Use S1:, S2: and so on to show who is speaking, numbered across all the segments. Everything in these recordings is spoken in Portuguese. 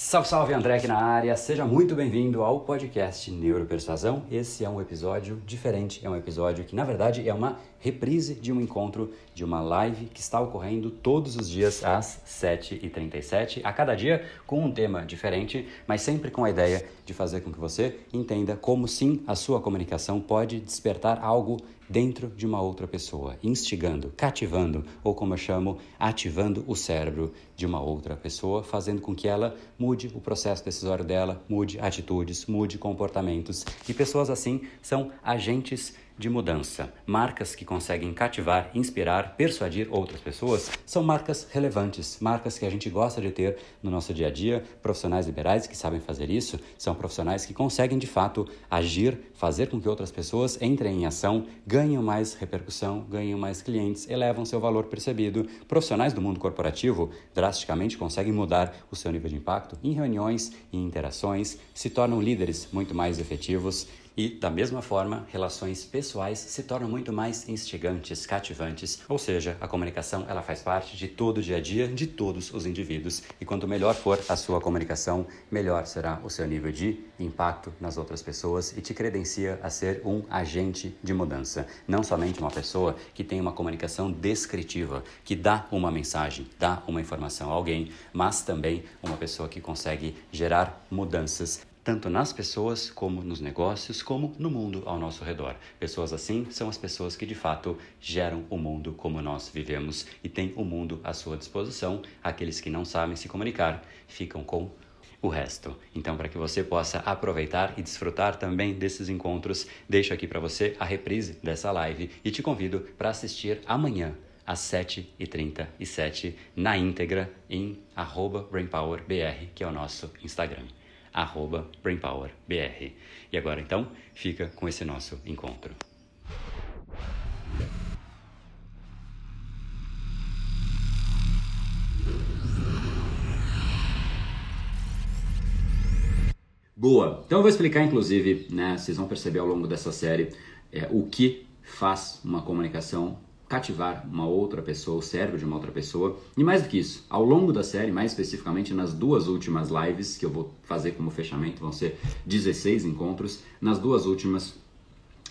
S1: Salve, salve, André aqui na área. Seja muito bem-vindo ao podcast Neuropersuasão. Esse é um episódio diferente, é um episódio que, na verdade, é uma reprise de um encontro, de uma live que está ocorrendo todos os dias às 7h37, a cada dia com um tema diferente, mas sempre com a ideia de fazer com que você entenda como sim a sua comunicação pode despertar algo dentro de uma outra pessoa, instigando, cativando, ou como eu chamo, ativando o cérebro de uma outra pessoa, fazendo com que ela mude o processo decisório dela, mude atitudes, mude comportamentos. E pessoas assim são agentes de mudança. Marcas que conseguem cativar, inspirar, persuadir outras pessoas são marcas relevantes, marcas que a gente gosta de ter no nosso dia a dia. Profissionais liberais que sabem fazer isso são profissionais que conseguem de fato agir, fazer com que outras pessoas entrem em ação, ganhem mais repercussão, ganhem mais clientes, elevam seu valor percebido. Profissionais do mundo corporativo drasticamente conseguem mudar o seu nível de impacto em reuniões e interações, se tornam líderes muito mais efetivos e, da mesma forma, relações pessoais se tornam muito mais instigantes, cativantes, ou seja, a comunicação ela faz parte de todo o dia a dia de todos os indivíduos. E quanto melhor for a sua comunicação, melhor será o seu nível de impacto nas outras pessoas e te credencia a ser um agente de mudança. Não somente uma pessoa que tem uma comunicação descritiva, que dá uma mensagem, dá uma informação a alguém, mas também uma pessoa que consegue gerar mudanças tanto nas pessoas, como nos negócios, como no mundo ao nosso redor. Pessoas assim são as pessoas que de fato geram o mundo como nós vivemos e têm o mundo à sua disposição. Aqueles que não sabem se comunicar ficam com o resto. Então, para que você possa aproveitar e desfrutar também desses encontros, deixo aqui para você a reprise dessa live e te convido para assistir amanhã às 7h37 na íntegra em BrainPowerBR, que é o nosso Instagram arroba BrainPowerBR. E agora então, fica com esse nosso encontro. Boa! Então eu vou explicar, inclusive, né, vocês vão perceber ao longo dessa série é, o que faz uma comunicação cativar uma outra pessoa, o cérebro de uma outra pessoa. E mais do que isso, ao longo da série, mais especificamente nas duas últimas lives que eu vou fazer como fechamento, vão ser 16 encontros. Nas duas últimas,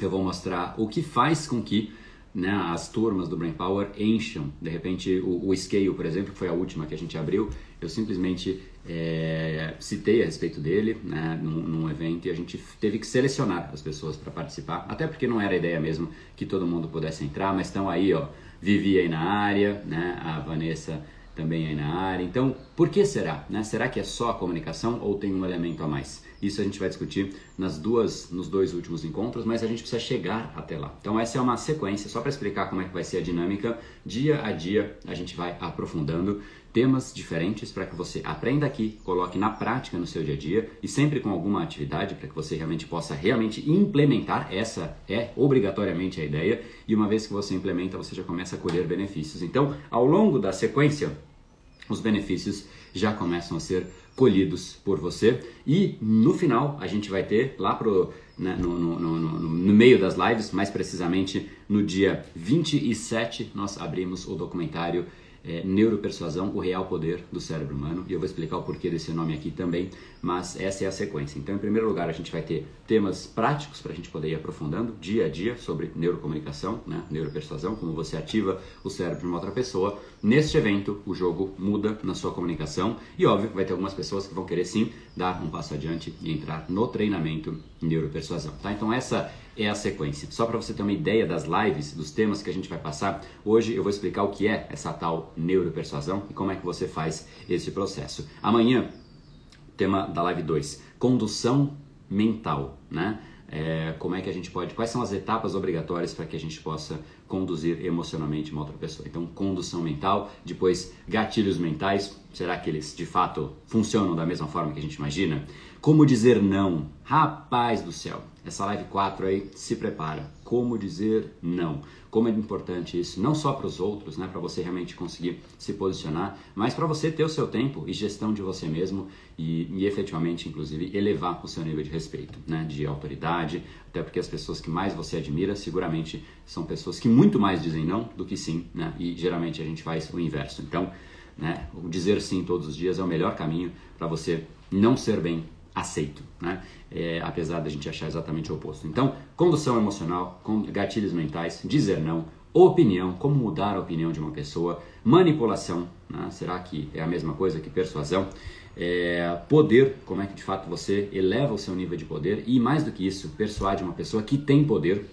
S1: eu vou mostrar o que faz com que né, as turmas do Brain Power encham. De repente, o, o Scale, por exemplo, que foi a última que a gente abriu, eu simplesmente é, citei a respeito dele né, num, num, evento e a gente teve que selecionar as pessoas para participar, até porque não era a ideia mesmo que todo mundo pudesse entrar, mas estão aí, ó, Vivi aí na área, né, a Vanessa também aí na área. Então, por que será? Né? Será que é só a comunicação ou tem um elemento a mais? Isso a gente vai discutir nas duas, nos dois últimos encontros, mas a gente precisa chegar até lá. Então essa é uma sequência, só para explicar como é que vai ser a dinâmica. Dia a dia a gente vai aprofundando temas diferentes para que você aprenda aqui, coloque na prática no seu dia a dia e sempre com alguma atividade para que você realmente possa realmente implementar. Essa é obrigatoriamente a ideia e uma vez que você implementa, você já começa a colher benefícios. Então, ao longo da sequência, os benefícios já começam a ser colhidos por você. E no final a gente vai ter lá pro né, no, no, no, no, meio das lives, mais precisamente no dia 27, nós abrimos o documentário é, Neuropersuasão, o real poder do cérebro humano. E eu vou explicar o porquê desse nome aqui também, mas essa é a sequência. Então, em primeiro lugar, a gente vai ter temas práticos para a gente poder ir aprofundando dia a dia sobre neurocomunicação, né? neuropersuasão, como você ativa o cérebro de uma outra pessoa. Neste evento, o jogo muda na sua comunicação e, óbvio, vai ter algumas pessoas que vão querer sim dar um passo adiante e entrar no treinamento neuropersuasão. Tá? Então, essa é a sequência. Só para você ter uma ideia das lives, dos temas que a gente vai passar, hoje eu vou explicar o que é essa tal neuropersuasão e como é que você faz esse processo. Amanhã, tema da live 2, condução mental, né? É, como é que a gente pode, quais são as etapas obrigatórias para que a gente possa conduzir emocionalmente uma outra pessoa. Então, condução mental, depois gatilhos mentais, será que eles de fato funcionam da mesma forma que a gente imagina? Como dizer não? Rapaz do céu, essa live 4 aí, se prepara. Como dizer não? Como é importante isso, não só para os outros, né, para você realmente conseguir se posicionar, mas para você ter o seu tempo e gestão de você mesmo e, e efetivamente, inclusive, elevar o seu nível de respeito, né, de autoridade, até porque as pessoas que mais você admira seguramente são pessoas que muito mais dizem não do que sim, né, e geralmente a gente faz o inverso. Então, né? O dizer sim todos os dias é o melhor caminho para você não ser bem aceito, né? É, apesar da gente achar exatamente o oposto. Então, condução emocional, gatilhos mentais, dizer não, opinião, como mudar a opinião de uma pessoa, manipulação, né? será que é a mesma coisa que persuasão? É, poder, como é que de fato você eleva o seu nível de poder e mais do que isso, persuade uma pessoa que tem poder,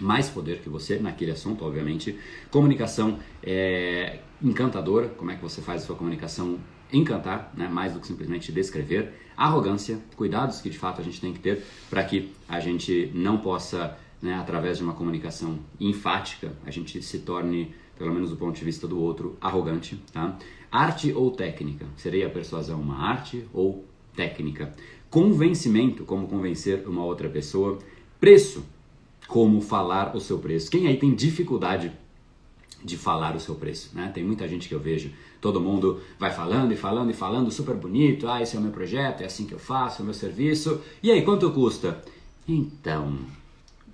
S1: mais poder que você naquele assunto, obviamente. Comunicação é, encantadora, como é que você faz a sua comunicação encantar, né? mais do que simplesmente descrever. Arrogância, cuidados que de fato a gente tem que ter para que a gente não possa, né, através de uma comunicação enfática, a gente se torne, pelo menos do ponto de vista do outro, arrogante. Tá? Arte ou técnica? Seria a persuasão uma arte ou técnica? Convencimento, como convencer uma outra pessoa. Preço, como falar o seu preço. Quem aí tem dificuldade de falar o seu preço, né? Tem muita gente que eu vejo, todo mundo vai falando e falando e falando, super bonito, ah, esse é o meu projeto, é assim que eu faço, é o meu serviço. E aí, quanto custa? Então,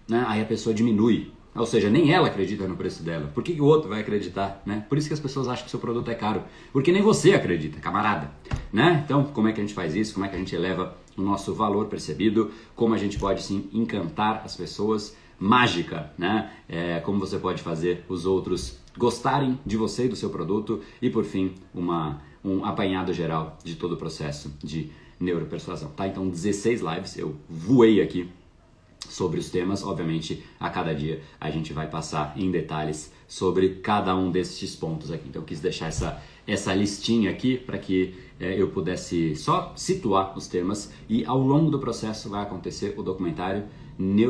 S1: né? Aí a pessoa diminui, ou seja, nem ela acredita no preço dela. Por que, que o outro vai acreditar, né? Por isso que as pessoas acham que seu produto é caro, porque nem você acredita, camarada, né? Então, como é que a gente faz isso? Como é que a gente eleva o nosso valor percebido? Como a gente pode sim encantar as pessoas? Mágica, né? É, como você pode fazer os outros gostarem de você e do seu produto e por fim uma um apanhado geral de todo o processo de neuropersuasão, tá? Então 16 lives eu voei aqui sobre os temas, obviamente a cada dia a gente vai passar em detalhes sobre cada um desses pontos aqui. Então eu quis deixar essa essa listinha aqui para que é, eu pudesse só situar os temas e ao longo do processo vai acontecer o documentário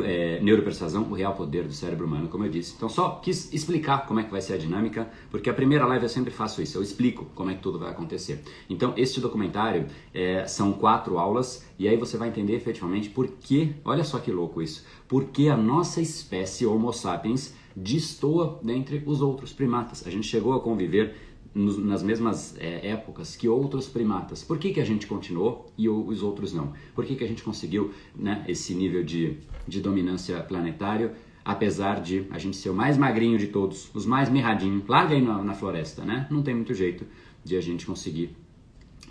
S1: É, Neuropersuasão, o real poder do cérebro humano, como eu disse. Então só quis explicar como é que vai ser a dinâmica, porque a primeira live eu sempre faço isso, eu explico como é que tudo vai acontecer. Então este documentário é, são quatro aulas e aí você vai entender efetivamente por que, olha só que louco isso, por que a nossa espécie Homo sapiens destoa dentre os outros primatas. A gente chegou a conviver nas mesmas é, épocas que outros primatas. Por que, que a gente continuou e os outros não? Por que, que a gente conseguiu né, esse nível de, de dominância planetário, apesar de a gente ser o mais magrinho de todos, os mais mirradinhos, larga aí na, na floresta, né? Não tem muito jeito de a gente conseguir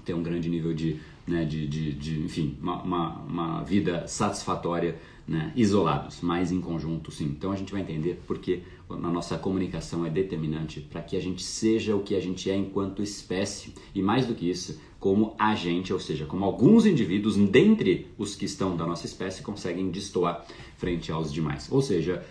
S1: ter um grande nível de, né, de, de, de enfim, uma, uma, uma vida satisfatória né, isolados, mas em conjunto sim. Então a gente vai entender porque a nossa comunicação é determinante para que a gente seja o que a gente é enquanto espécie e mais do que isso, como agente, ou seja, como alguns indivíduos dentre os que estão da nossa espécie conseguem destoar frente aos demais. Ou seja,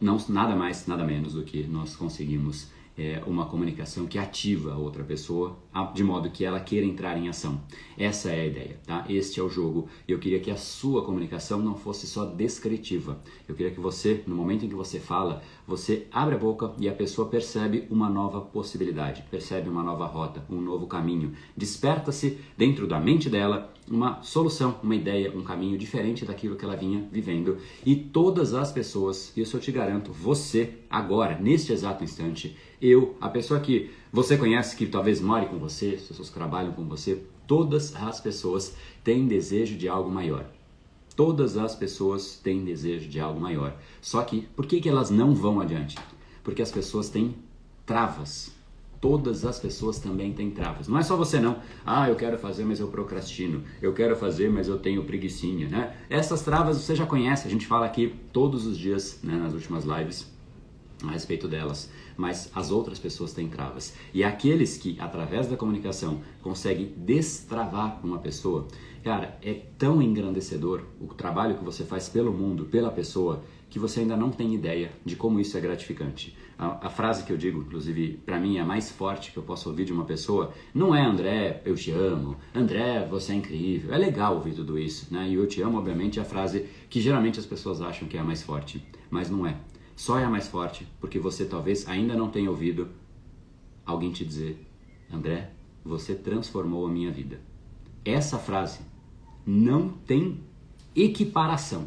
S1: não nada mais, nada menos do que nós conseguimos é, uma comunicação que ativa a outra pessoa de modo que ela queira entrar em ação. Essa é a ideia, tá? Este é o jogo. E eu queria que a sua comunicação não fosse só descritiva. Eu queria que você, no momento em que você fala, você abre a boca e a pessoa percebe uma nova possibilidade, percebe uma nova rota, um novo caminho. Desperta-se dentro da mente dela uma solução, uma ideia, um caminho diferente daquilo que ela vinha vivendo. E todas as pessoas, isso eu te garanto, você, agora, neste exato instante, eu, a pessoa que você conhece, que talvez more com você, as pessoas trabalham com você, todas as pessoas têm desejo de algo maior. Todas as pessoas têm desejo de algo maior. Só que, por que, que elas não vão adiante? Porque as pessoas têm travas. Todas as pessoas também têm travas. Não é só você não. Ah, eu quero fazer, mas eu procrastino. Eu quero fazer, mas eu tenho preguiçinha, né? Essas travas você já conhece. A gente fala aqui todos os dias, né, nas últimas lives, a respeito delas mas as outras pessoas têm travas. E aqueles que, através da comunicação, conseguem destravar uma pessoa, cara, é tão engrandecedor o trabalho que você faz pelo mundo, pela pessoa, que você ainda não tem ideia de como isso é gratificante. A, a frase que eu digo, inclusive, para mim é a mais forte que eu posso ouvir de uma pessoa, não é André, eu te amo, André, você é incrível. É legal ouvir tudo isso, né? E eu te amo, obviamente, é a frase que geralmente as pessoas acham que é a mais forte, mas não é. Só é a mais forte porque você talvez ainda não tenha ouvido alguém te dizer: André, você transformou a minha vida. Essa frase não tem equiparação.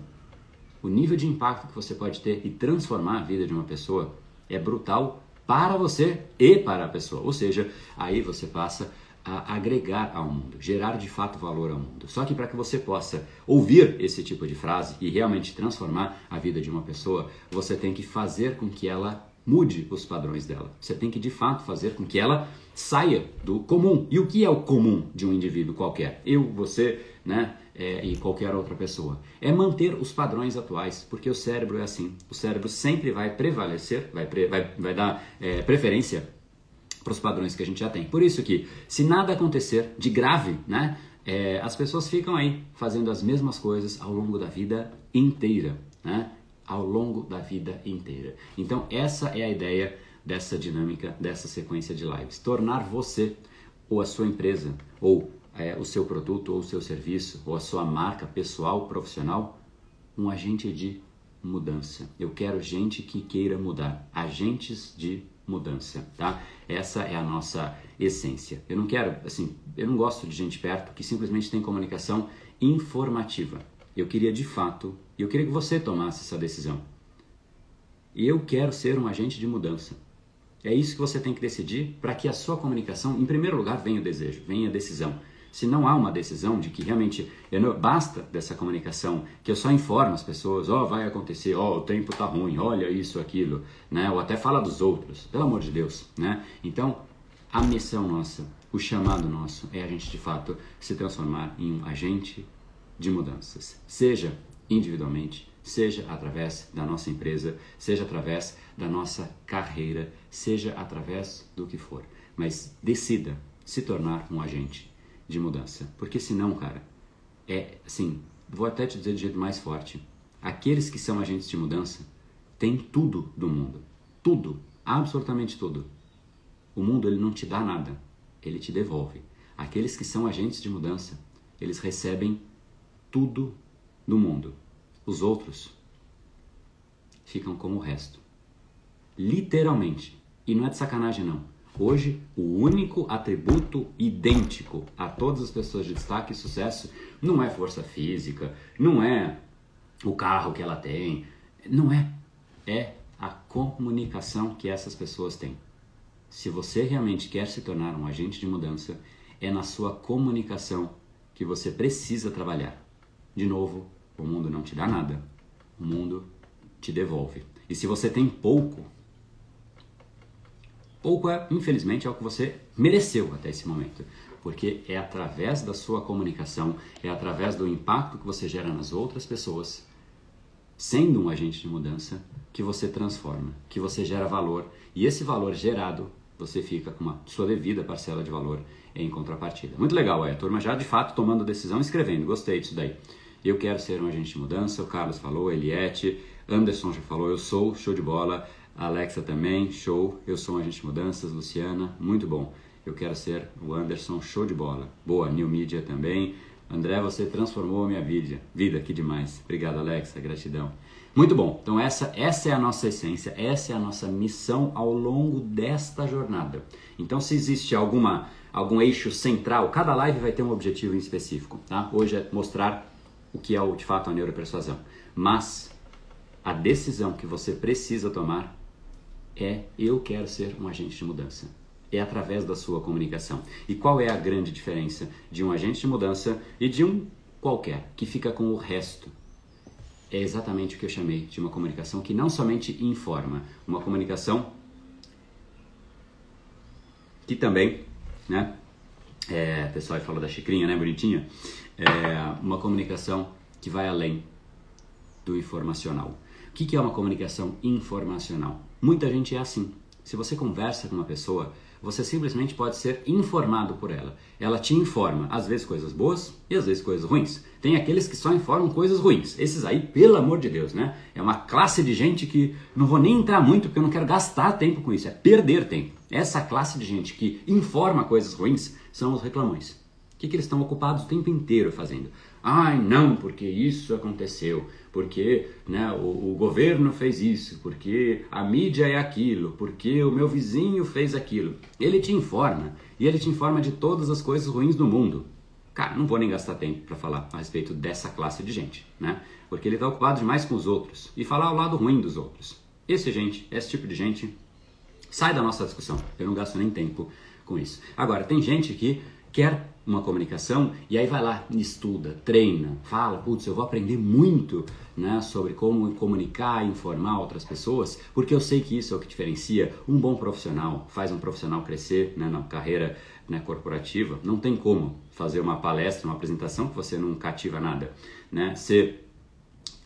S1: O nível de impacto que você pode ter e transformar a vida de uma pessoa é brutal para você e para a pessoa. Ou seja, aí você passa a agregar ao mundo, gerar de fato valor ao mundo. Só que para que você possa ouvir esse tipo de frase e realmente transformar a vida de uma pessoa, você tem que fazer com que ela mude os padrões dela. Você tem que de fato fazer com que ela saia do comum. E o que é o comum de um indivíduo qualquer? Eu, você, né? É, e qualquer outra pessoa. É manter os padrões atuais, porque o cérebro é assim. O cérebro sempre vai prevalecer, vai, pre, vai, vai dar é, preferência para os padrões que a gente já tem. Por isso que, se nada acontecer de grave, né? É, as pessoas ficam aí fazendo as mesmas coisas ao longo da vida inteira, né? Ao longo da vida inteira. Então, essa é a ideia dessa dinâmica, dessa sequência de lives. Tornar você, ou a sua empresa, ou é, o seu produto, ou o seu serviço, ou a sua marca pessoal, profissional, um agente de mudança. Eu quero gente que queira mudar, agentes de mudança, tá? Essa é a nossa essência. Eu não quero, assim, eu não gosto de gente perto que simplesmente tem comunicação informativa. Eu queria de fato, eu queria que você tomasse essa decisão. Eu quero ser um agente de mudança. É isso que você tem que decidir para que a sua comunicação, em primeiro lugar, venha o desejo, venha a decisão. Se não há uma decisão de que realmente não, basta dessa comunicação, que eu só informo as pessoas, ó, oh, vai acontecer, ó, oh, o tempo tá ruim, olha isso, aquilo, né? Ou até fala dos outros, pelo amor de Deus, né? Então, a missão nossa, o chamado nosso é a gente de fato se transformar em um agente de mudanças, seja individualmente, seja através da nossa empresa, seja através da nossa carreira, seja através do que for. Mas decida se tornar um agente de mudança, porque senão, cara, é assim, vou até te dizer de jeito mais forte. Aqueles que são agentes de mudança têm tudo do mundo, tudo, absolutamente tudo. O mundo ele não te dá nada, ele te devolve. Aqueles que são agentes de mudança, eles recebem tudo do mundo. Os outros ficam como o resto. Literalmente. E não é de sacanagem, não. Hoje, o único atributo idêntico a todas as pessoas de destaque e sucesso não é força física, não é o carro que ela tem, não é. É a comunicação que essas pessoas têm. Se você realmente quer se tornar um agente de mudança, é na sua comunicação que você precisa trabalhar. De novo, o mundo não te dá nada, o mundo te devolve. E se você tem pouco, pouco é, infelizmente, é o que você mereceu até esse momento. Porque é através da sua comunicação, é através do impacto que você gera nas outras pessoas, sendo um agente de mudança, que você transforma, que você gera valor. E esse valor gerado, você fica com uma sua devida parcela de valor em contrapartida. Muito legal, é. A turma já de fato tomando decisão escrevendo. Gostei disso daí. Eu quero ser um agente de mudança. O Carlos falou, Eliette, Anderson já falou, eu sou, show de bola. Alexa também, show. Eu sou um agente mudanças. Luciana, muito bom. Eu quero ser o Anderson, show de bola. Boa, New Media também. André, você transformou a minha vida. Vida, que demais. Obrigado, Alexa, gratidão. Muito bom. Então essa, essa é a nossa essência, essa é a nossa missão ao longo desta jornada. Então se existe alguma algum eixo central, cada live vai ter um objetivo em específico, tá? Hoje é mostrar o que é de fato a neuropersuasão. Mas a decisão que você precisa tomar é eu quero ser um agente de mudança. É através da sua comunicação. E qual é a grande diferença de um agente de mudança e de um qualquer que fica com o resto? É exatamente o que eu chamei de uma comunicação que não somente informa, uma comunicação que também, né? É, o pessoal falou da xicrinha, né, bonitinha? é uma comunicação que vai além do informacional. O que é uma comunicação informacional? Muita gente é assim. Se você conversa com uma pessoa, você simplesmente pode ser informado por ela. Ela te informa, às vezes coisas boas e às vezes coisas ruins. Tem aqueles que só informam coisas ruins. Esses aí, pelo amor de Deus, né? É uma classe de gente que não vou nem entrar muito porque eu não quero gastar tempo com isso, é perder tempo. Essa classe de gente que informa coisas ruins são os reclamões que, que eles estão ocupados o tempo inteiro fazendo? Ai, não, porque isso aconteceu, porque né, o, o, governo fez isso, porque a mídia é aquilo, porque o meu vizinho fez aquilo. Ele te informa, e ele te informa de todas as coisas ruins do mundo. Cara, não vou nem gastar tempo para falar a respeito dessa classe de gente, né? Porque ele está ocupado demais com os outros e falar o lado ruim dos outros. Esse gente, esse tipo de gente, sai da nossa discussão. Eu não gasto nem tempo com isso. Agora, tem gente que quer uma comunicação e aí vai lá, estuda, treina, fala, putz, eu vou aprender muito né, sobre como comunicar informar outras pessoas, porque eu sei que isso é o que diferencia um bom profissional, faz um profissional crescer né, na carreira né, corporativa. Não tem como fazer uma palestra, uma apresentação que você não cativa nada. Né? Você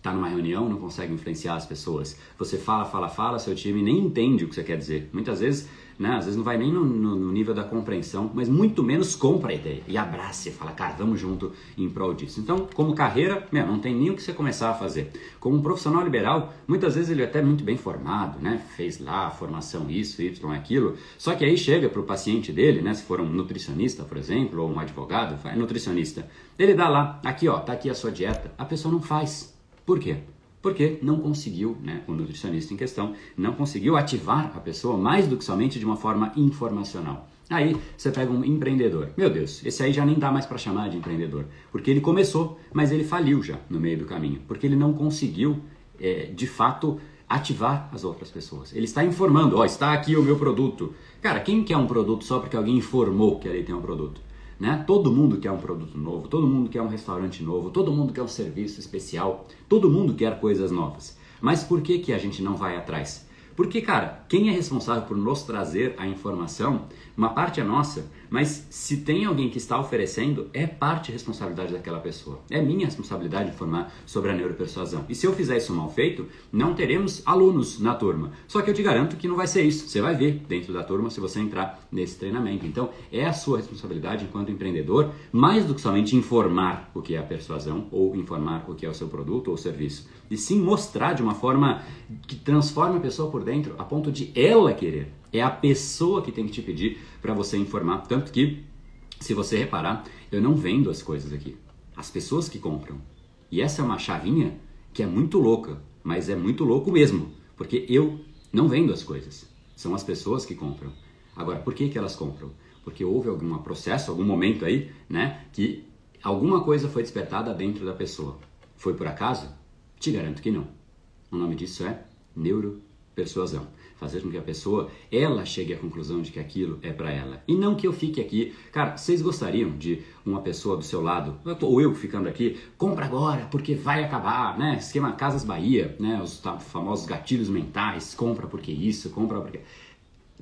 S1: está numa reunião, não consegue influenciar as pessoas. Você fala, fala, fala, seu time nem entende o que você quer dizer. Muitas vezes né? Às vezes não vai nem no, no, no, nível da compreensão, mas muito menos compra a ideia e abraça e fala, cara, vamos junto em prol disso. Então, como carreira, meu, não tem nem o que você começar a fazer. Como um profissional liberal, muitas vezes ele é até muito bem formado, né? Fez lá a formação isso, Y, aquilo. Só que aí chega para o paciente dele, né? Se for um nutricionista, por exemplo, ou um advogado, é nutricionista. Ele dá lá, aqui ó, tá aqui a sua dieta. A pessoa não faz. Por quê? Porque não conseguiu, né, o nutricionista em questão, não conseguiu ativar a pessoa mais do que somente de uma forma informacional. Aí você pega um empreendedor. Meu Deus, esse aí já nem dá mais para chamar de empreendedor, porque ele começou, mas ele faliu já no meio do caminho, porque ele não conseguiu, é, de fato, ativar as outras pessoas. Ele está informando, ó, está aqui o meu produto. Cara, quem quer um produto só porque alguém informou que ali tem um produto? Né? Todo mundo quer um produto novo, todo mundo quer um restaurante novo, todo mundo quer um serviço especial, todo mundo quer coisas novas. Mas por que, que a gente não vai atrás? Porque, cara, quem é responsável por nos trazer a informação, uma parte é nossa, mas se tem alguém que está oferecendo, é parte responsabilidade daquela pessoa. É minha responsabilidade informar sobre a neuropersuasão. E se eu fizer isso mal feito, não teremos alunos na turma. Só que eu te garanto que não vai ser isso. Você vai ver dentro da turma se você entrar nesse treinamento. Então, é a sua responsabilidade enquanto empreendedor, mais do que somente informar o que é a persuasão ou informar o que é o seu produto ou serviço. E sim mostrar de uma forma que transforme a pessoa por dentro a ponto de ela querer. É a pessoa que tem que te pedir para você informar. Tanto que, se você reparar, eu não vendo as coisas aqui. As pessoas que compram. E essa é uma chavinha que é muito louca, mas é muito louco mesmo. Porque eu não vendo as coisas. São as pessoas que compram. Agora, por que, que elas compram? Porque houve algum processo, algum momento aí, né, que alguma coisa foi despertada dentro da pessoa. Foi por acaso? Te garanto que não. O nome disso é neuropersuasão fazer com que a pessoa ela chegue à conclusão de que aquilo é para ela. E não que eu fique aqui. Cara, vocês gostariam de uma pessoa do seu lado, ou eu ficando aqui, compra agora porque vai acabar, né? Esquema Casas Bahia, né? Os famosos gatilhos mentais, compra porque isso, compra porque.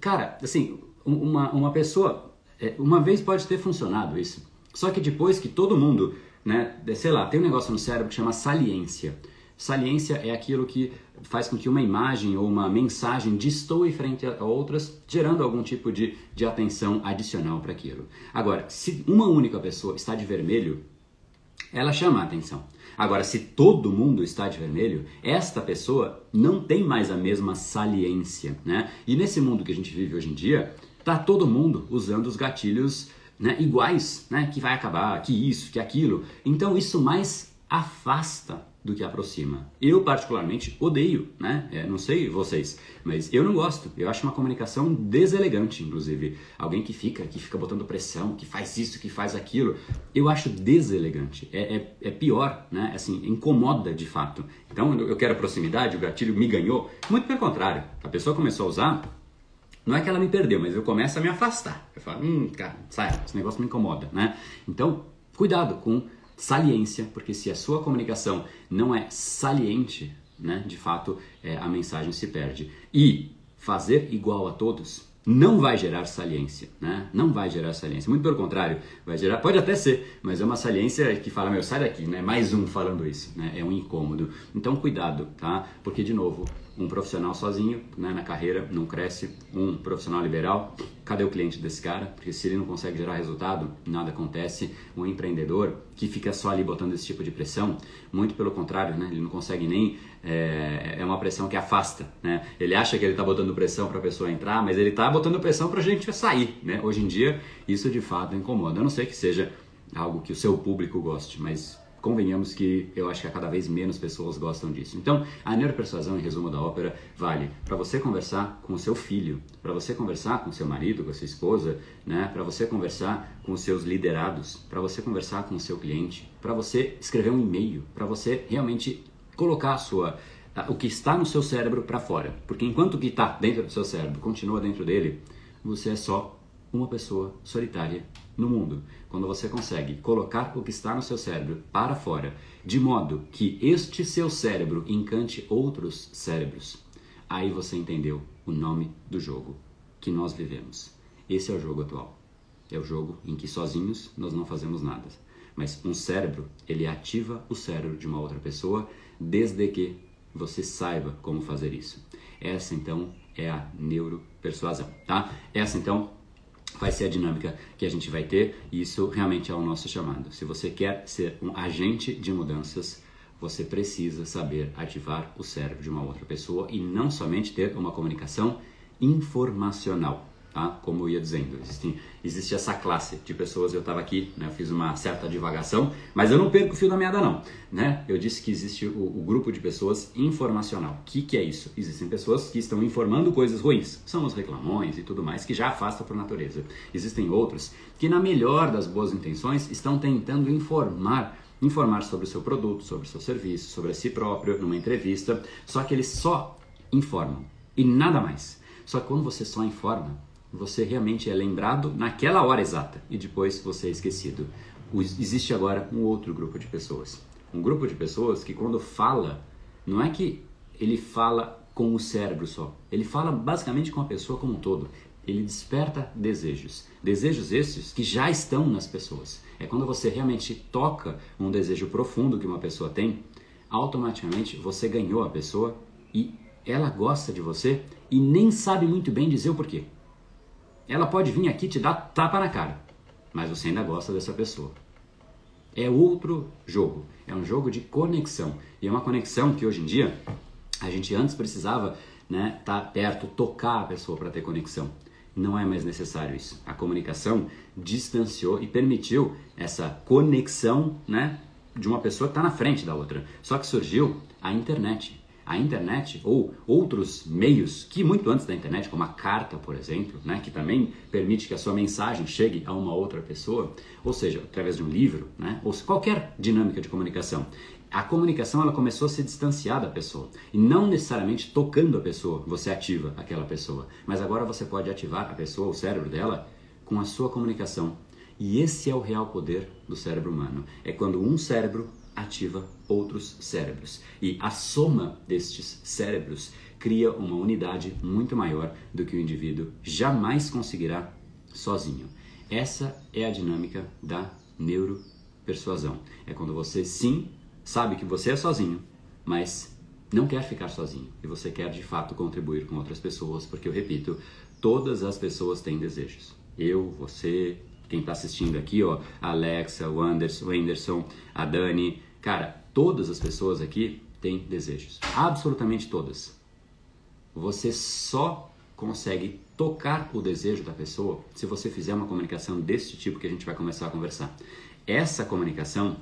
S1: Cara, assim, uma, uma pessoa, é, uma vez pode ter funcionado isso. Só que depois que todo mundo, né, sei lá, tem um negócio no cérebro que chama saliência. Saliência é aquilo que faz com que uma imagem ou uma mensagem destoe frente a outras, gerando algum tipo de, de atenção adicional para aquilo. Agora, se uma única pessoa está de vermelho, ela chama a atenção. Agora, se todo mundo está de vermelho, esta pessoa não tem mais a mesma saliência, né? E nesse mundo que a gente vive hoje em dia, tá todo mundo usando os gatilhos né, iguais, né? Que vai acabar, que isso, que aquilo. Então, isso mais afasta do que aproxima. Eu, particularmente, odeio, né? É, não sei vocês, mas eu não gosto. Eu acho uma comunicação deselegante, inclusive. Alguém que fica, que fica botando pressão, que faz isso, que faz aquilo. Eu acho deselegante. É, é, é pior, né? Assim, incomoda de fato. Então, eu quero proximidade, o gatilho me ganhou. Muito pelo contrário. A pessoa começou a usar, não é que ela me perdeu, mas eu começo a me afastar. Eu falo, hum, cara, sai, esse negócio me incomoda, né? Então, cuidado com saliência, porque se a sua comunicação não é saliente, né, de fato é, a mensagem se perde. E fazer igual a todos não vai gerar saliência, né? Não vai gerar saliência. Muito pelo contrário, vai gerar, pode até ser, mas é uma saliência que fala, meu, sai daqui, né? Mais um falando isso, né? É um incômodo. Então cuidado, tá? Porque de novo, um profissional sozinho, né, na carreira não cresce. Um profissional liberal, cadê o cliente desse cara? Porque se ele não consegue gerar resultado, nada acontece. Um empreendedor que fica só ali botando esse tipo de pressão, muito pelo contrário, né? Ele não consegue nem é, é uma pressão que afasta, né? Ele acha que ele está botando pressão para a pessoa entrar, mas ele está botando pressão para a gente sair, né? Hoje em dia isso de fato incomoda. A não sei que seja algo que o seu público goste, mas convenhamos que eu acho que cada vez menos pessoas gostam disso. Então, a neuropersuasão, em resumo da ópera, vale para você conversar com o seu filho, para você conversar com seu marido, com a sua esposa, né? para você conversar com os seus liderados, para você conversar com o seu cliente, para você escrever um e-mail, para você realmente colocar a sua o que está no seu cérebro para fora. Porque enquanto o que está dentro do seu cérebro continua dentro dele, você é só uma pessoa solitária no mundo. Quando você consegue colocar o que está no seu cérebro para fora, de modo que este seu cérebro encante outros cérebros, aí você entendeu o nome do jogo que nós vivemos. Esse é o jogo atual. É o jogo em que sozinhos nós não fazemos nada. Mas um cérebro, ele ativa o cérebro de uma outra pessoa desde que você saiba como fazer isso. Essa então é a neuropersuasão, tá? Essa então vai ser a dinâmica que a gente vai ter e isso realmente é o nosso chamado. Se você quer ser um agente de mudanças, você precisa saber ativar o cérebro de uma outra pessoa e não somente ter uma comunicação informacional tá? Como eu ia dizendo, existe, existe essa classe de pessoas. Eu estava aqui, né? Eu fiz uma certa divagação, mas eu não perco o fio da meada não, né? Eu disse que existe o, o grupo de pessoas informacional. O que, que é isso? Existem pessoas que estão informando coisas ruins, são os reclamões e tudo mais, que já afastam por natureza. Existem outros que, na melhor das boas intenções, estão tentando informar informar sobre o seu produto, sobre o seu serviço, sobre si próprio, numa entrevista, só que eles só informam e nada mais. Só que quando você só informa, você realmente é lembrado naquela hora exata e depois você é esquecido. Existe agora um outro grupo de pessoas. Um grupo de pessoas que quando fala, não é que ele fala com o cérebro só, ele fala basicamente com a pessoa como um todo. Ele desperta desejos. Desejos esses que já estão nas pessoas. É quando você realmente toca um desejo profundo que uma pessoa tem, automaticamente você ganhou a pessoa e ela gosta de você e nem sabe muito bem dizer o porquê. Ela pode vir aqui te dar tapa na cara, mas você ainda gosta dessa pessoa. É outro jogo, é um jogo de conexão. E é uma conexão que hoje em dia a gente antes precisava né, estar tá perto, tocar a pessoa para ter conexão. Não é mais necessário isso. A comunicação distanciou e permitiu essa conexão né, de uma pessoa que está na frente da outra. Só que surgiu a internet a internet ou outros meios que muito antes da internet, como a carta, por exemplo, né, que também permite que a sua mensagem chegue a uma outra pessoa, ou seja, através de um livro, né, ou qualquer dinâmica de comunicação. A comunicação ela começou a se distanciar da pessoa e não necessariamente tocando a pessoa você ativa aquela pessoa, mas agora você pode ativar a pessoa, o cérebro dela, com a sua comunicação. E esse é o real poder do cérebro humano. É quando um cérebro ativa outros cérebros. E a soma destes cérebros cria uma unidade muito maior do que o indivíduo jamais conseguirá sozinho. Essa é a dinâmica da neuropersuasão. É quando você sim sabe que você é sozinho, mas não quer ficar sozinho e você quer de fato contribuir com outras pessoas, porque eu repito, todas as pessoas têm desejos. Eu, você, quem está assistindo aqui, ó, a Alexa, o Anderson, o Anderson, a Dani, cara, todas as pessoas aqui têm desejos, absolutamente todas. Você só consegue tocar o desejo da pessoa se você fizer uma comunicação desse tipo que a gente vai começar a conversar. Essa comunicação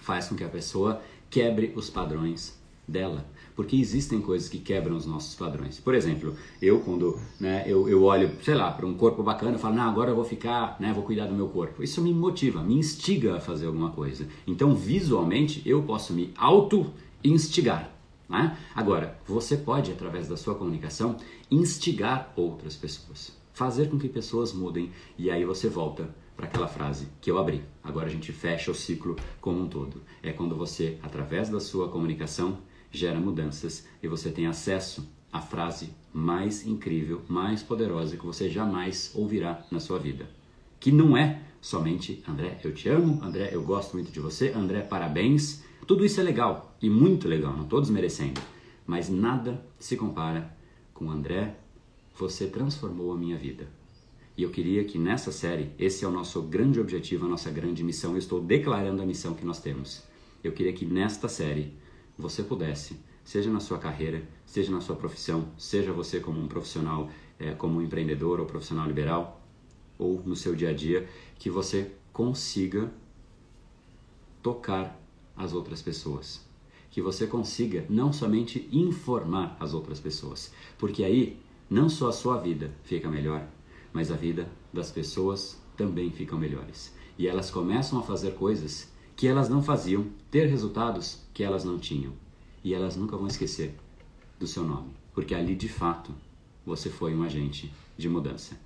S1: faz com que a pessoa quebre os padrões dela porque existem coisas que quebram os nossos padrões. Por exemplo, eu quando né, eu, eu olho, sei lá, para um corpo bacana, eu falo, não, agora eu vou ficar, né, vou cuidar do meu corpo. Isso me motiva, me instiga a fazer alguma coisa. Então, visualmente, eu posso me auto-instigar. Né? Agora, você pode, através da sua comunicação, instigar outras pessoas, fazer com que pessoas mudem, e aí você volta para aquela frase que eu abri. Agora a gente fecha o ciclo como um todo. É quando você, através da sua comunicação, gera mudanças e você tem acesso à frase mais incrível, mais poderosa que você jamais ouvirá na sua vida. Que não é somente André, eu te amo, André, eu gosto muito de você, André, parabéns. Tudo isso é legal e muito legal, não estou desmerecendo, mas nada se compara com André, você transformou a minha vida. E eu queria que nessa série, esse é o nosso grande objetivo, a nossa grande missão. Eu estou declarando a missão que nós temos. Eu queria que nesta série você pudesse, seja na sua carreira, seja na sua profissão, seja você como um profissional, é, como um empreendedor ou profissional liberal, ou no seu dia a dia, que você consiga tocar as outras pessoas. Que você consiga não somente informar as outras pessoas, porque aí não só a sua vida fica melhor, mas a vida das pessoas também ficam melhores. E elas começam a fazer coisas que elas não faziam, ter resultados que elas não tinham. E elas nunca vão esquecer do seu nome, porque ali de fato você foi um agente de mudança.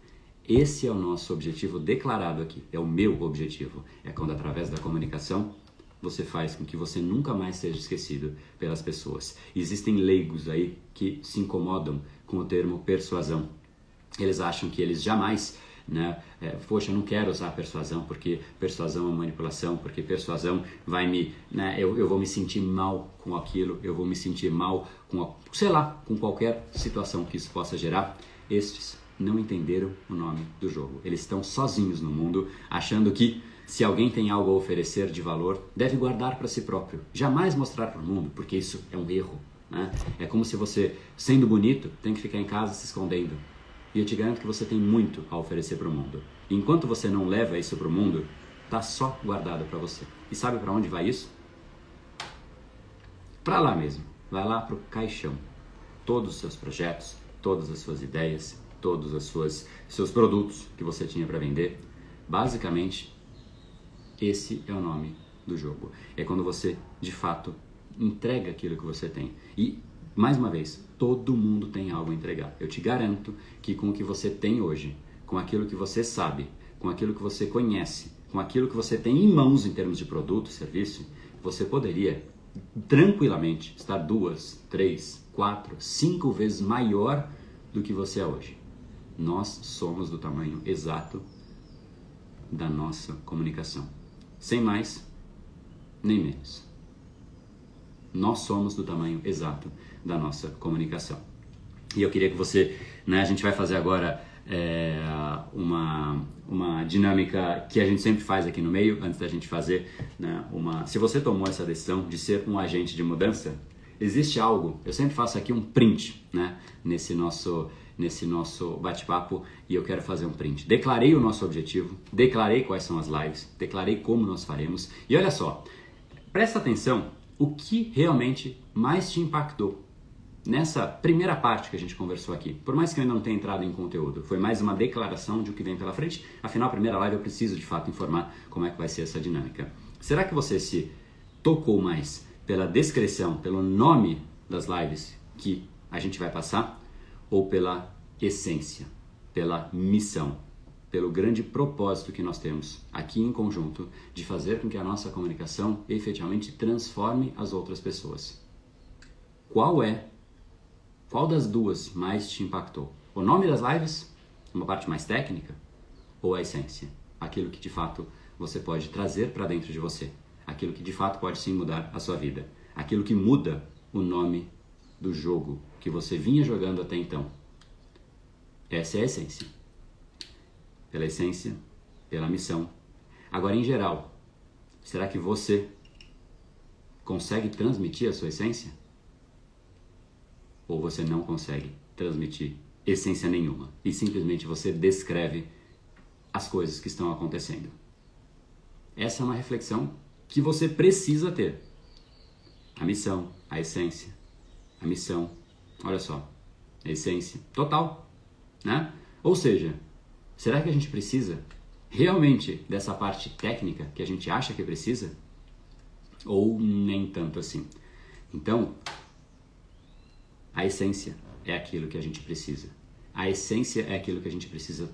S1: Esse é o nosso objetivo declarado aqui, é o meu objetivo. É quando, através da comunicação, você faz com que você nunca mais seja esquecido pelas pessoas. Existem leigos aí que se incomodam com o termo persuasão. Eles acham que eles jamais né? É, poxa, eu não quero usar persuasão porque persuasão é manipulação, porque persuasão vai me, né? Eu, eu vou me sentir mal com aquilo, eu vou me sentir mal com, sei lá, com qualquer situação que isso possa gerar. Estes não entenderam o nome do jogo. Eles estão sozinhos no mundo, achando que se alguém tem algo a oferecer de valor, deve guardar para si próprio, jamais mostrar para o mundo, porque isso é um erro. Né? É como se você, sendo bonito, tem que ficar em casa se escondendo. E eu te garanto que você tem muito a oferecer para o mundo. E enquanto você não leva isso para o mundo, tá só guardado para você. E sabe para onde vai isso? Para lá mesmo. Vai lá para o caixão. Todos os seus projetos, todas as suas ideias, todos os seus produtos que você tinha para vender. Basicamente, esse é o nome do jogo. É quando você, de fato, entrega aquilo que você tem. E, mais uma vez, todo mundo tem algo a entregar. Eu te garanto que com o que você tem hoje, com aquilo que você sabe, com aquilo que você conhece, com aquilo que você tem em mãos em termos de produto, serviço, você poderia tranquilamente estar duas, três, quatro, cinco vezes maior do que você é hoje nós somos do tamanho exato da nossa comunicação. Sem mais, nem menos. Nós somos do tamanho exato da nossa comunicação. E eu queria que você, né, a gente vai fazer agora é, uma, uma dinâmica que a gente sempre faz aqui no meio, antes da gente fazer né, uma. Se você tomou essa decisão de ser um agente de mudança, existe algo. Eu sempre faço aqui um print, né, nesse nosso nesse nosso bate-papo e eu quero fazer um print. Declarei o nosso objetivo, declarei quais são as lives, declarei como nós faremos. E olha só, presta atenção o que realmente mais te impactou nessa primeira parte que a gente conversou aqui. Por mais que eu ainda não tenha entrado em conteúdo, foi mais uma declaração de o que vem pela frente. Afinal, a primeira live eu preciso de fato informar como é que vai ser essa dinâmica. Será que você se tocou mais pela descrição, pelo nome das lives que a gente vai passar? ou pela essência, pela missão, pelo grande propósito que nós temos aqui em conjunto de fazer com que a nossa comunicação efetivamente transforme as outras pessoas. Qual é, qual das duas mais te impactou? O nome das lives, uma parte mais técnica, ou a essência, aquilo que de fato você pode trazer para dentro de você, aquilo que de fato pode sim mudar a sua vida, aquilo que muda o nome do jogo que você vinha jogando até então. Essa é a essência. Pela essência, pela missão. Agora, em geral, será que você consegue transmitir a sua essência? Ou você não consegue transmitir essência nenhuma e simplesmente você descreve as coisas que estão acontecendo? Essa é uma reflexão que você precisa ter. A missão, a essência, a missão, olha só, a essência total, né? Ou seja, será que a gente precisa realmente dessa parte técnica que a gente acha que precisa? Ou nem tanto assim? Então, a essência é aquilo que a gente precisa. A essência é aquilo que a gente precisa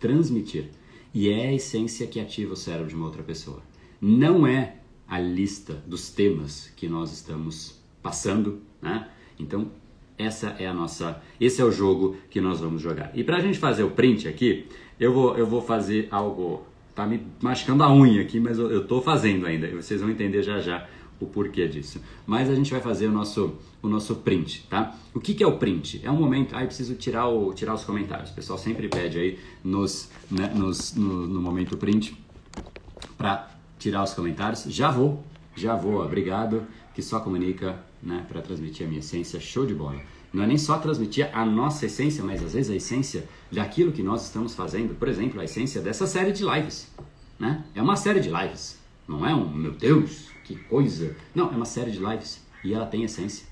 S1: transmitir. E é a essência que ativa o cérebro de uma outra pessoa. Não é a lista dos temas que nós estamos passando, né? Então, essa é a nossa, esse é o jogo que nós vamos jogar. E para a gente fazer o print aqui, eu vou, eu vou fazer algo, tá me machucando a unha aqui, mas eu, estou fazendo ainda. Vocês vão entender já já o porquê disso. Mas a gente vai fazer o nosso, o nosso print, tá? O que, que é o print? É um momento. Ah, eu preciso tirar, o, tirar os comentários. O pessoal sempre pede aí nos, né, nos, no, no momento print para tirar os comentários. Já vou, já vou. Obrigado. Que só comunica né, para transmitir a minha essência, show de bola. Não é nem só transmitir a nossa essência, mas às vezes a essência daquilo que nós estamos fazendo. Por exemplo, a essência dessa série de lives. Né? É uma série de lives. Não é um, meu Deus, que coisa. Não, é uma série de lives. E ela tem essência.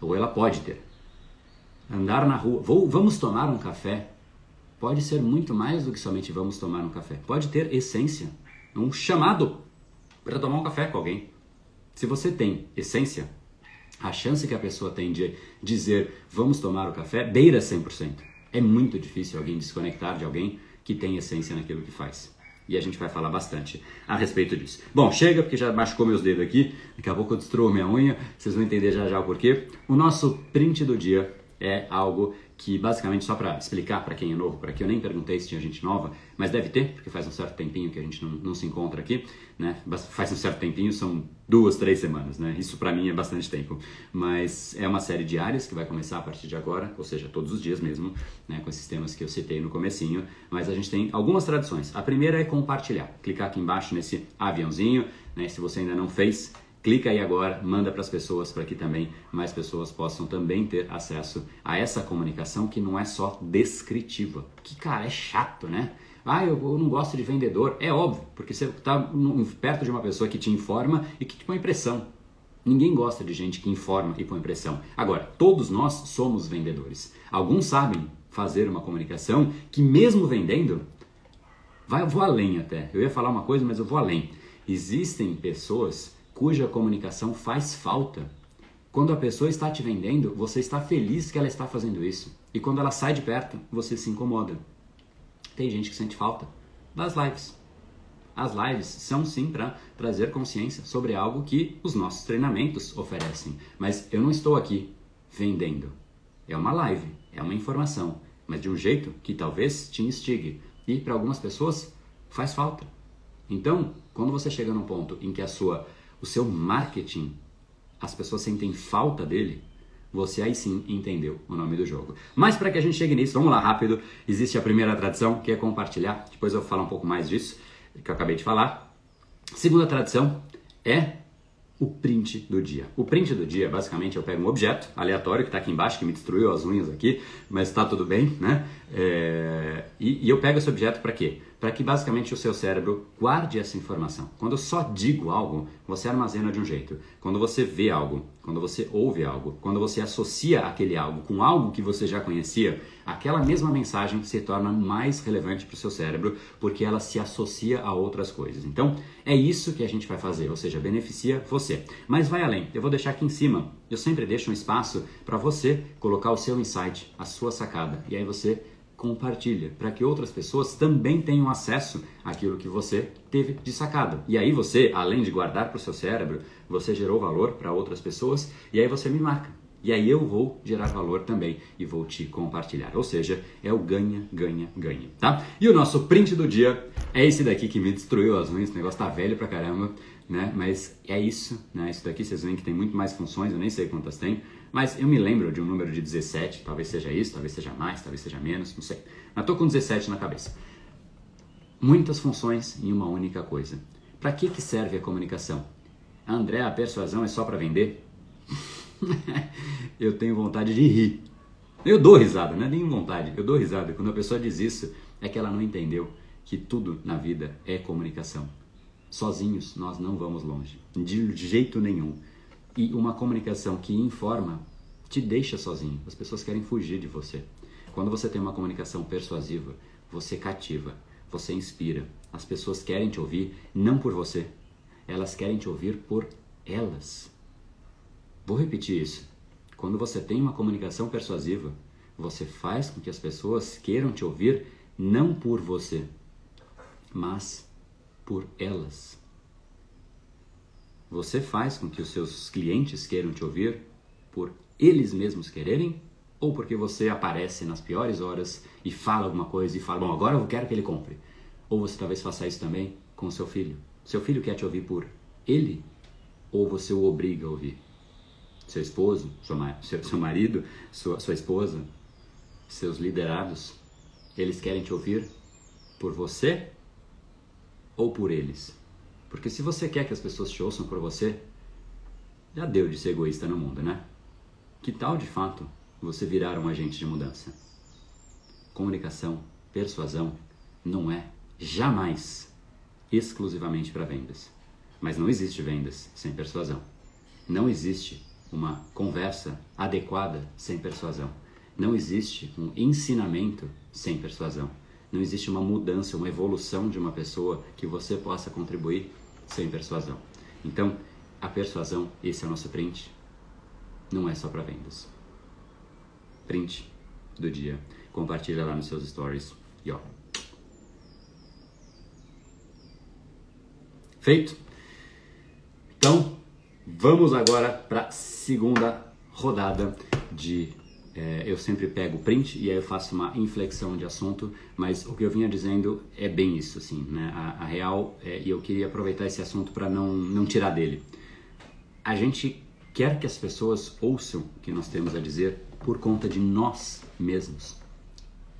S1: Ou ela pode ter. Andar na rua. Vou, vamos tomar um café. Pode ser muito mais do que somente vamos tomar um café. Pode ter essência. Um chamado para tomar um café com alguém. Se você tem essência, a chance que a pessoa tem de dizer vamos tomar o café beira 100%. É muito difícil alguém desconectar de alguém que tem essência naquilo que faz. E a gente vai falar bastante a respeito disso. Bom, chega, porque já machucou meus dedos aqui. Daqui a pouco eu destruo minha unha. Vocês vão entender já já o porquê. O nosso print do dia é algo que basicamente só para explicar para quem é novo, para quem eu nem perguntei se tinha gente nova, mas deve ter, porque faz um certo tempinho que a gente não, não se encontra aqui, né? Faz um certo tempinho, são duas, três semanas, né? Isso para mim é bastante tempo, mas é uma série diárias que vai começar a partir de agora, ou seja, todos os dias mesmo, né? Com esses temas que eu citei no comecinho, mas a gente tem algumas tradições. A primeira é compartilhar, clicar aqui embaixo nesse aviãozinho, né? Se você ainda não fez, Clica aí agora, manda para as pessoas para que também mais pessoas possam também ter acesso a essa comunicação que não é só descritiva. Que cara, é chato, né? Ah, eu, eu não gosto de vendedor. É óbvio, porque você está perto de uma pessoa que te informa e que te põe pressão. Ninguém gosta de gente que informa e põe pressão. Agora, todos nós somos vendedores. Alguns sabem fazer uma comunicação que, mesmo vendendo, vai, eu vou além até. Eu ia falar uma coisa, mas eu vou além. Existem pessoas cuja comunicação faz falta. Quando a pessoa está te vendendo, você está feliz que ela está fazendo isso. E quando ela sai de perto, você se incomoda. Tem gente que sente falta das lives. As lives são sim para trazer consciência sobre algo que os nossos treinamentos oferecem. Mas eu não estou aqui vendendo. É uma live, é uma informação, mas de um jeito que talvez te instigue. E para algumas pessoas faz falta. Então, quando você chega num ponto em que a sua o seu marketing, as pessoas sentem falta dele, você aí sim entendeu o nome do jogo. Mas para que a gente chegue nisso, vamos lá rápido. Existe a primeira tradição, que é compartilhar. Depois eu vou falar um pouco mais disso, que eu acabei de falar. Segunda tradição é o print do dia. O print do dia, basicamente, eu pego um objeto aleatório que está aqui embaixo, que me destruiu as unhas aqui, mas está tudo bem, né? É... E, e eu pego esse objeto para quê? Para que basicamente o seu cérebro guarde essa informação. Quando eu só digo algo, você armazena de um jeito. Quando você vê algo, quando você ouve algo, quando você associa aquele algo com algo que você já conhecia, aquela mesma mensagem se torna mais relevante para o seu cérebro porque ela se associa a outras coisas. Então, é isso que a gente vai fazer, ou seja, beneficia você. Mas vai além. Eu vou deixar aqui em cima. Eu sempre deixo um espaço para você colocar o seu insight, a sua sacada. E aí você compartilha, para que outras pessoas também tenham acesso àquilo que você teve de sacada. E aí você, além de guardar para o seu cérebro, você gerou valor para outras pessoas e aí você me marca. E aí eu vou gerar valor também e vou te compartilhar. Ou seja, é o ganha, ganha, ganha, tá? E o nosso print do dia é esse daqui que me destruiu as unhas, o negócio tá velho pra caramba, né? Mas é isso, né? Isso daqui vocês veem que tem muito mais funções, eu nem sei quantas tem, mas eu me lembro de um número de 17, talvez seja isso, talvez seja mais, talvez seja menos, não sei. Mas tô com 17 na cabeça. Muitas funções em uma única coisa. Para que, que serve a comunicação? André, a persuasão é só para vender? eu tenho vontade de rir. Eu dou risada, não é nem vontade, eu dou risada. Quando a pessoa diz isso, é que ela não entendeu que tudo na vida é comunicação. Sozinhos nós não vamos longe, de jeito nenhum. E uma comunicação que informa te deixa sozinho. As pessoas querem fugir de você. Quando você tem uma comunicação persuasiva, você cativa, você inspira. As pessoas querem te ouvir não por você, elas querem te ouvir por elas. Vou repetir isso. Quando você tem uma comunicação persuasiva, você faz com que as pessoas queiram te ouvir não por você, mas por elas. Você faz com que os seus clientes queiram te ouvir por eles mesmos quererem ou porque você aparece nas piores horas e fala alguma coisa e fala, bom, agora eu quero que ele compre. Ou você talvez faça isso também com seu filho. Seu filho quer te ouvir por ele ou você o obriga a ouvir? Seu esposo, seu, seu marido, sua, sua esposa, seus liderados, eles querem te ouvir por você ou por eles? Porque se você quer que as pessoas te ouçam por você, já deu de ser egoísta no mundo, né? Que tal de fato você virar um agente de mudança? Comunicação, persuasão não é jamais exclusivamente para vendas. Mas não existe vendas sem persuasão. Não existe uma conversa adequada sem persuasão. Não existe um ensinamento sem persuasão. Não existe uma mudança, uma evolução de uma pessoa que você possa contribuir sem persuasão. Então, a persuasão, esse é o nosso print, não é só para vendas. Print do dia. compartilha lá nos seus stories. E ó. Feito? Então, vamos agora para a segunda rodada de é, eu sempre pego print e aí eu faço uma inflexão de assunto, mas o que eu vinha dizendo é bem isso, assim, né? A, a real, é, e eu queria aproveitar esse assunto para não, não tirar dele. A gente quer que as pessoas ouçam o que nós temos a dizer por conta de nós mesmos.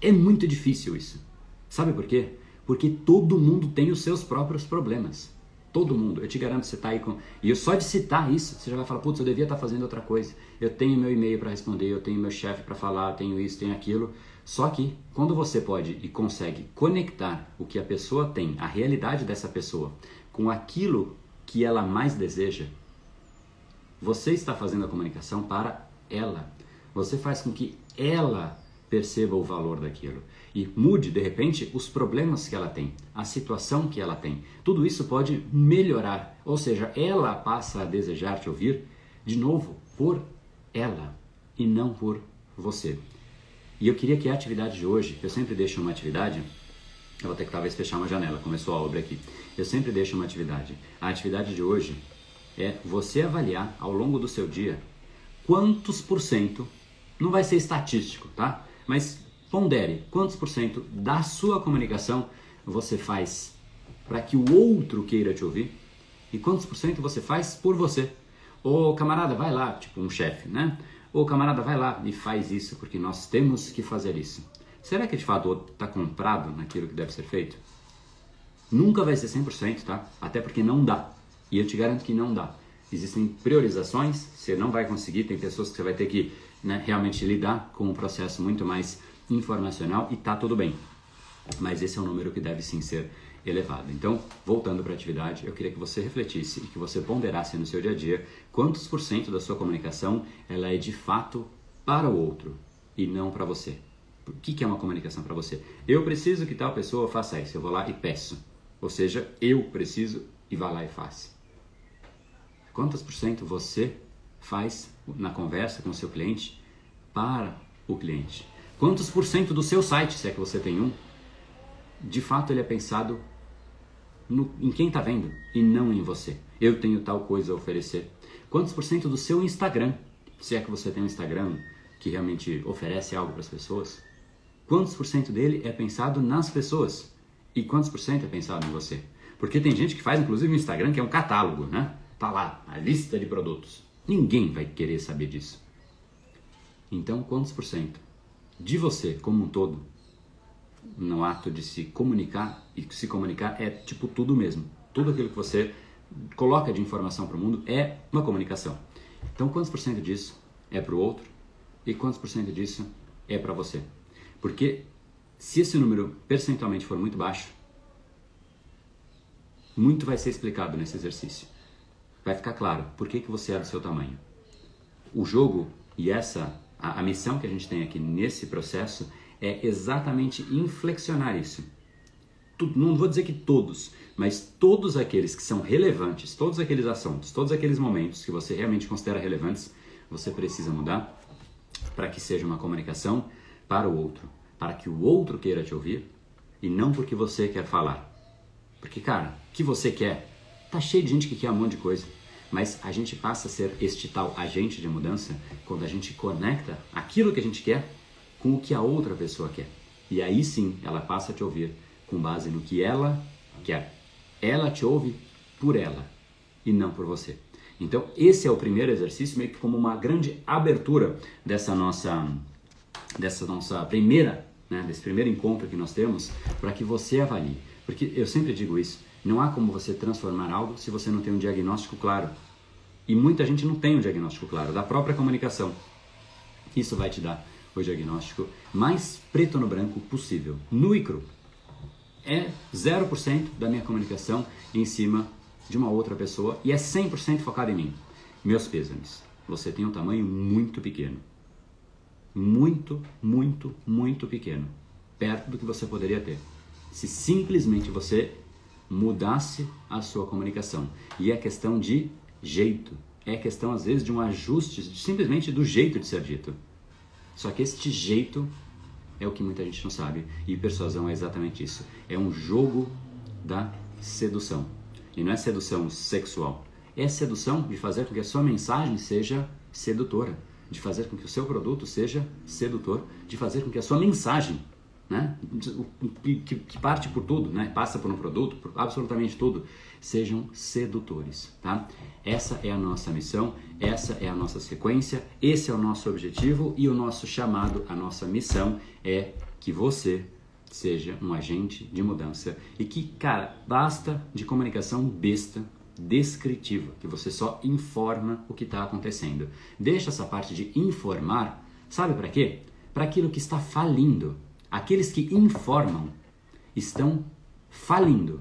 S1: É muito difícil isso. Sabe por quê? Porque todo mundo tem os seus próprios problemas. Todo mundo. Eu te garanto, você está aí com. E eu só de citar isso, você já vai falar, putz, eu devia estar tá fazendo outra coisa. Eu tenho meu e-mail para responder, eu tenho meu chefe para falar, tenho isso, tenho aquilo. Só que quando você pode e consegue conectar o que a pessoa tem, a realidade dessa pessoa, com aquilo que ela mais deseja, você está fazendo a comunicação para ela. Você faz com que ela perceba o valor daquilo e mude de repente os problemas que ela tem, a situação que ela tem. Tudo isso pode melhorar, ou seja, ela passa a desejar te ouvir de novo por ela e não por você. E eu queria que a atividade de hoje, eu sempre deixo uma atividade, eu vou ter que talvez fechar uma janela, começou a obra aqui. Eu sempre deixo uma atividade. A atividade de hoje é você avaliar ao longo do seu dia quantos por cento, não vai ser estatístico, tá? Mas pondere quantos por cento da sua comunicação você faz para que o outro queira te ouvir e quantos por cento você faz por você. Ô camarada, vai lá, tipo um chefe, né? Ô camarada, vai lá e faz isso porque nós temos que fazer isso. Será que de fato o outro está comprado naquilo que deve ser feito? Nunca vai ser 100%, tá? Até porque não dá. E eu te garanto que não dá. Existem priorizações, você não vai conseguir, tem pessoas que você vai ter que né, realmente lidar com um processo muito mais informacional e tá tudo bem. Mas esse é um número que deve sim ser elevado. Então, voltando para a atividade, eu queria que você refletisse e que você ponderasse no seu dia a dia quantos por cento da sua comunicação ela é de fato para o outro e não para você. O que é uma comunicação para você? Eu preciso que tal pessoa faça isso, eu vou lá e peço. Ou seja, eu preciso e vá lá e faça. Quantos por cento você faz na conversa com o seu cliente para o cliente? Quantos por cento do seu site, se é que você tem um, de fato ele é pensado no, em quem está vendo e não em você? Eu tenho tal coisa a oferecer. Quantos por cento do seu Instagram, se é que você tem um Instagram que realmente oferece algo para as pessoas, quantos por cento dele é pensado nas pessoas e quantos por cento é pensado em você? Porque tem gente que faz inclusive um Instagram que é um catálogo, né? Tá lá, a lista de produtos. Ninguém vai querer saber disso. Então, quantos por cento de você como um todo no ato de se comunicar e se comunicar é tipo tudo mesmo. Tudo aquilo que você coloca de informação para o mundo é uma comunicação. Então, quantos por cento disso é para o outro e quantos por cento disso é para você? Porque se esse número percentualmente for muito baixo, muito vai ser explicado nesse exercício vai ficar claro por que, que você é do seu tamanho. O jogo e essa, a, a missão que a gente tem aqui nesse processo é exatamente inflexionar isso. não vou dizer que todos, mas todos aqueles que são relevantes, todos aqueles assuntos, todos aqueles momentos que você realmente considera relevantes, você precisa mudar para que seja uma comunicação para o outro, para que o outro queira te ouvir e não porque você quer falar. Porque, cara, o que você quer Tá cheio de gente que quer um monte de coisa. Mas a gente passa a ser este tal agente de mudança quando a gente conecta aquilo que a gente quer com o que a outra pessoa quer. E aí sim ela passa a te ouvir com base no que ela quer. Ela te ouve por ela e não por você. Então, esse é o primeiro exercício, meio que como uma grande abertura dessa nossa, dessa nossa primeira, né, desse primeiro encontro que nós temos, para que você avalie. Porque eu sempre digo isso não há como você transformar algo se você não tem um diagnóstico claro. E muita gente não tem um diagnóstico claro da própria comunicação. Isso vai te dar o diagnóstico mais preto no branco possível, nu e cru. É 0% da minha comunicação em cima de uma outra pessoa e é 100% focado em mim. Meus pêsames. Você tem um tamanho muito pequeno. Muito, muito, muito pequeno. Perto do que você poderia ter. Se simplesmente você mudasse a sua comunicação. E é questão de jeito. É questão, às vezes, de um ajuste simplesmente do jeito de ser dito. Só que este jeito é o que muita gente não sabe. E persuasão é exatamente isso. É um jogo da sedução. E não é sedução sexual. É sedução de fazer com que a sua mensagem seja sedutora, de fazer com que o seu produto seja sedutor, de fazer com que a sua mensagem né? Que, que, parte por tudo, né? Passa por um produto, por absolutamente tudo, sejam sedutores, tá? Essa é a nossa missão, essa é a nossa sequência, esse é o nosso objetivo e o nosso chamado, a nossa missão é que você seja um agente de mudança e que, cara, basta de comunicação besta, descritiva, que você só informa o que está acontecendo. Deixa essa parte de informar, sabe para quê? Para aquilo que está falindo. Aqueles que informam estão falindo.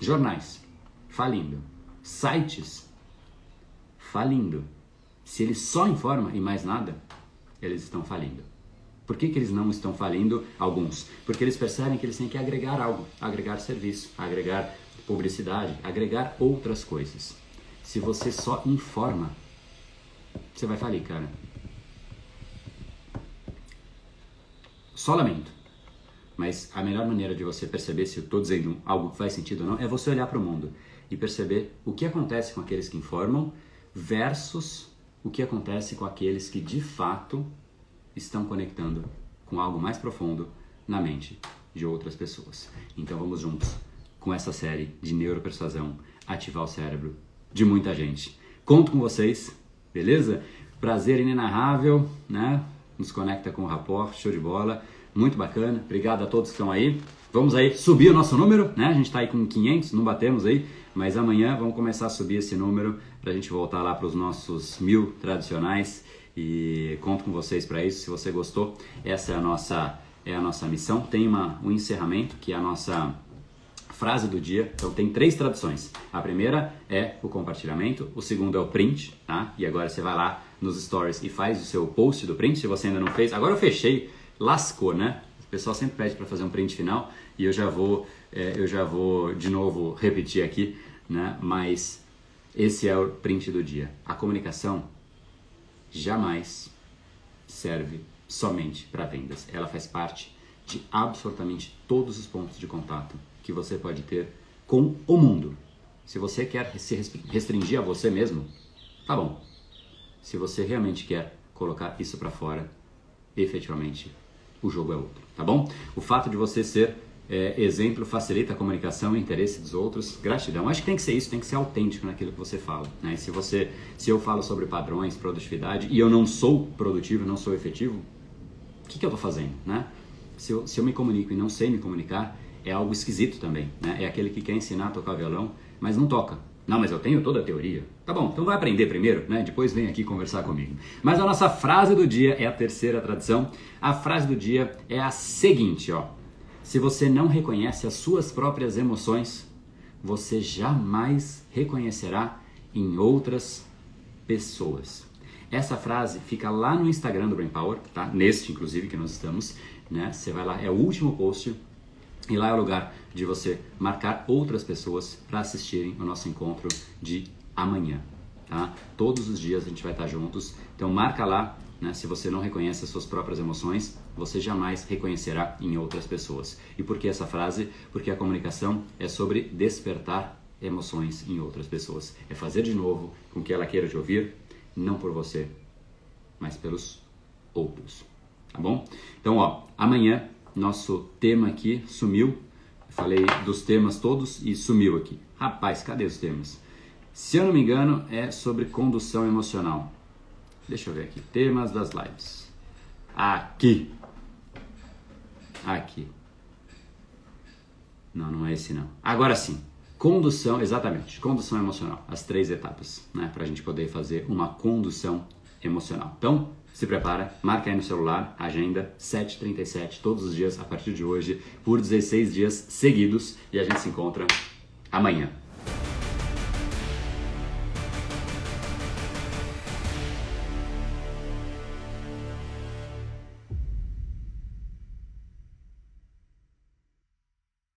S1: Jornais falindo. Sites falindo. Se eles só informam e mais nada, eles estão falindo. Por que, que eles não estão falindo? Alguns. Porque eles percebem que eles têm que agregar algo, agregar serviço, agregar publicidade, agregar outras coisas. Se você só informa, você vai falir, cara. Só lamento. Mas a melhor maneira de você perceber se eu estou dizendo algo que faz sentido ou não é você olhar para o mundo e perceber o que acontece com aqueles que informam versus o que acontece com aqueles que de fato estão conectando com algo mais profundo na mente de outras pessoas. Então vamos juntos com essa série de neuropersuasão ativar o cérebro de muita gente. Conto com vocês, beleza? Prazer inenarrável, né? Nos conecta com o rapport, show de bola, muito bacana. Obrigado a todos que estão aí. Vamos aí subir o nosso número, né? A gente está aí com 500, não batemos aí, mas amanhã vamos começar a subir esse número para a gente voltar lá para os nossos mil tradicionais e conto com vocês para isso. Se você gostou, essa é a nossa é a nossa missão. Tem uma, um encerramento que é a nossa frase do dia. Então tem três traduções. A primeira é o compartilhamento, o segundo é o print, tá? E agora você vai lá nos stories e faz o seu post do print, se você ainda não fez. Agora eu fechei, lascou, né? O pessoal sempre pede para fazer um print final e eu já vou, é, eu já vou de novo repetir aqui, né? Mas esse é o print do dia. A comunicação jamais serve somente para vendas. Ela faz parte de absolutamente todos os pontos de contato que você pode ter com o mundo. Se você quer se restringir a você mesmo, tá bom. Se você realmente quer colocar isso para fora, efetivamente o jogo é outro, tá bom? O fato de você ser é, exemplo facilita a comunicação e interesse dos outros. Gratidão. Acho que tem que ser isso, tem que ser autêntico naquilo que você fala. Né? Se você, se eu falo sobre padrões, produtividade e eu não sou produtivo, não sou efetivo, o que, que eu estou fazendo, né? Se eu, se eu me comunico e não sei me comunicar, é algo esquisito também, né? É aquele que quer ensinar a tocar violão, mas não toca. Não, mas eu tenho toda a teoria. Tá bom, então vai aprender primeiro, né? Depois vem aqui conversar comigo. Mas a nossa frase do dia é a terceira tradição. A frase do dia é a seguinte, ó. Se você não reconhece as suas próprias emoções, você jamais reconhecerá em outras pessoas. Essa frase fica lá no Instagram do Brain Power, tá? Neste, inclusive, que nós estamos, né? Você vai lá, é o último post e lá é o lugar de você marcar outras pessoas para assistirem o nosso encontro de amanhã. Tá? Todos os dias a gente vai estar juntos. Então marca lá, né? se você não reconhece as suas próprias emoções, você jamais reconhecerá em outras pessoas. E por que essa frase? Porque a comunicação é sobre despertar emoções em outras pessoas. É fazer de novo com que ela queira te ouvir, não por você, mas pelos outros. Tá bom? Então, ó, amanhã nosso tema aqui sumiu. Falei dos temas todos e sumiu aqui. Rapaz, cadê os temas? Se eu não me engano, é sobre condução emocional. Deixa eu ver aqui. Temas das lives. Aqui. Aqui. Não, não é esse não. Agora sim. Condução, exatamente. Condução emocional. As três etapas, né? Para a gente poder fazer uma condução emocional. Então, se prepara, marca aí no celular, agenda 7h37 todos os dias a partir de hoje, por 16 dias seguidos, e a gente se encontra amanhã.